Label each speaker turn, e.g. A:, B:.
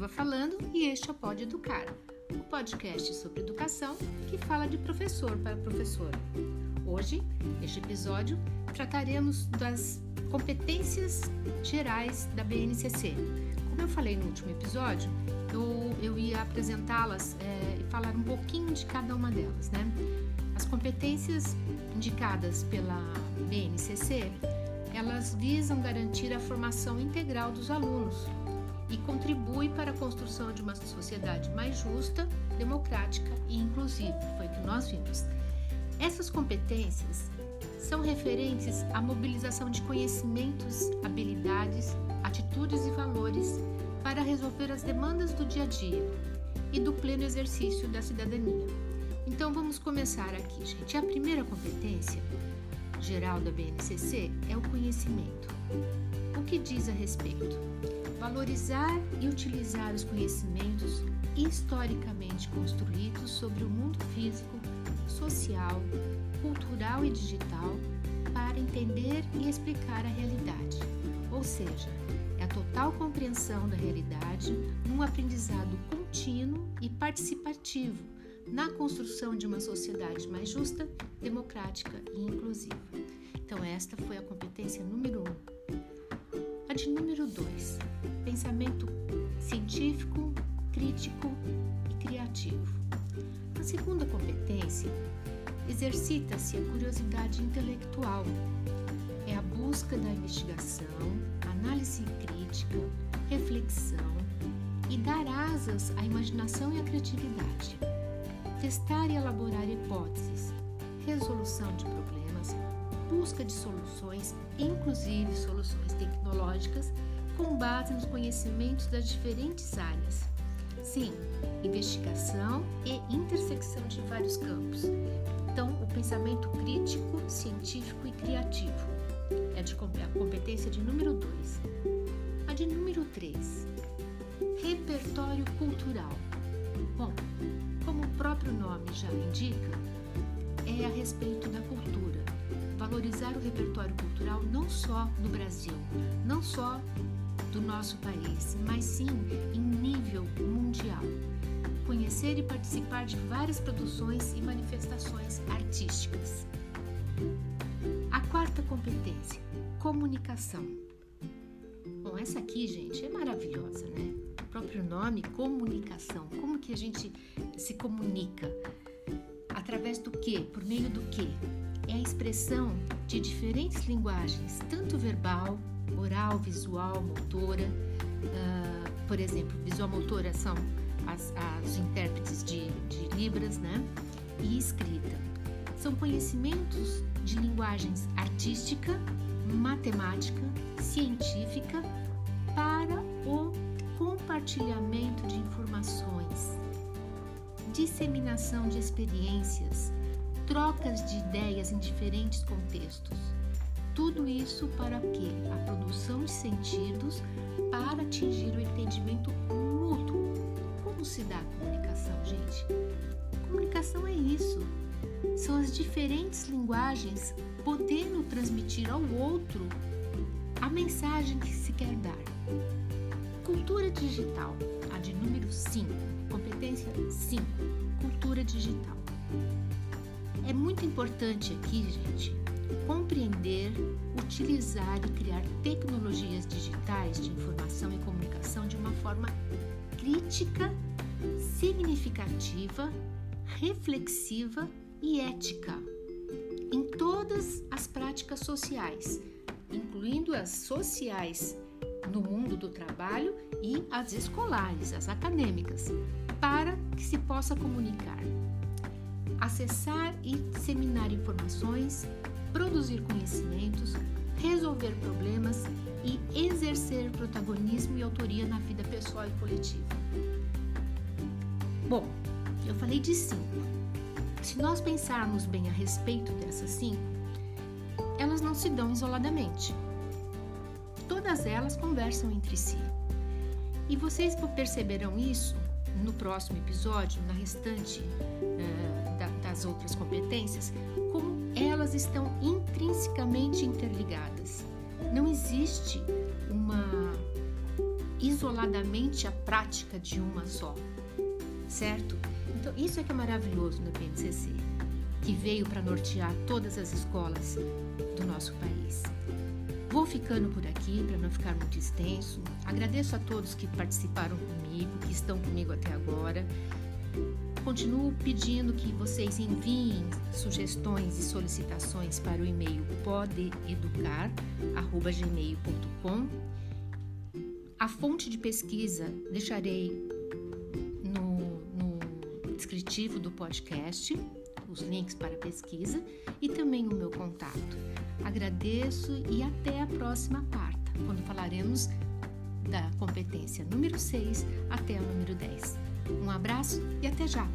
A: Silva falando e este é o Pode Educar, o podcast sobre educação que fala de professor para professora. Hoje, neste episódio, trataremos das competências gerais da BNCC. Como eu falei no último episódio, eu, eu ia apresentá-las é, e falar um pouquinho de cada uma delas, né? As competências indicadas pela BNCC, elas visam garantir a formação integral dos alunos e contribui para a construção de uma sociedade mais justa, democrática e inclusiva. Foi o que nós vimos. Essas competências são referentes à mobilização de conhecimentos, habilidades, atitudes e valores para resolver as demandas do dia a dia e do pleno exercício da cidadania. Então vamos começar aqui, gente. A primeira competência geral da BNCC é o conhecimento. O que diz a respeito? Valorizar e utilizar os conhecimentos historicamente construídos sobre o mundo físico, social, cultural e digital para entender e explicar a realidade. Ou seja, é a total compreensão da realidade num aprendizado contínuo e participativo na construção de uma sociedade mais justa, democrática e inclusiva. Então, esta foi a competência número um. A de número dois, pensamento científico, crítico e criativo. A segunda competência, exercita-se a curiosidade intelectual. É a busca da investigação, análise crítica, reflexão e dar asas à imaginação e à criatividade testar e elaborar hipóteses, resolução de problemas, busca de soluções, inclusive soluções tecnológicas, com base nos conhecimentos das diferentes áreas. Sim, investigação e intersecção de vários campos. Então, o pensamento crítico, científico e criativo é de a competência de número 2. A de número 3, repertório cultural. Bom, como o próprio nome já indica, é a respeito da cultura. Valorizar o repertório cultural não só do Brasil, não só do nosso país, mas sim em nível mundial. Conhecer e participar de várias produções e manifestações artísticas. A quarta competência, comunicação. Bom, essa aqui, gente, é maravilhosa, né? próprio nome, comunicação. Como que a gente se comunica? Através do que? Por meio do que? É a expressão de diferentes linguagens, tanto verbal, oral, visual, motora. Uh, por exemplo, visual motora são as, as intérpretes de, de Libras, né? E escrita. São conhecimentos de linguagens artística, matemática, científica para o compartilhamento de informações, disseminação de experiências, trocas de ideias em diferentes contextos. Tudo isso para quê? A produção de sentidos para atingir o entendimento mútuo. Como se dá a comunicação, gente? Comunicação é isso. São as diferentes linguagens podendo transmitir ao outro a mensagem que se quer dar. Cultura digital, a de número 5, competência 5, cultura digital. É muito importante aqui, gente, compreender, utilizar e criar tecnologias digitais de informação e comunicação de uma forma crítica, significativa, reflexiva e ética em todas as práticas sociais, incluindo as sociais no mundo do trabalho e as escolares, as acadêmicas, para que se possa comunicar, acessar e disseminar informações, produzir conhecimentos, resolver problemas e exercer protagonismo e autoria na vida pessoal e coletiva. Bom, eu falei de cinco. Se nós pensarmos bem a respeito dessas cinco, elas não se dão isoladamente todas elas conversam entre si. E vocês perceberão isso no próximo episódio, na restante uh, da, das outras competências, como elas estão intrinsecamente interligadas. Não existe uma isoladamente a prática de uma só, certo? Então, isso é que é maravilhoso no PNCC, que veio para nortear todas as escolas do nosso país. Vou ficando por aqui para não ficar muito extenso. Agradeço a todos que participaram comigo, que estão comigo até agora. Continuo pedindo que vocês enviem sugestões e solicitações para o e-mail podeeducar@gmail.com. A fonte de pesquisa deixarei no, no descritivo do podcast, os links para pesquisa e também o meu contato. Agradeço e até a próxima quarta, quando falaremos da competência número 6 até o número 10. Um abraço e até já!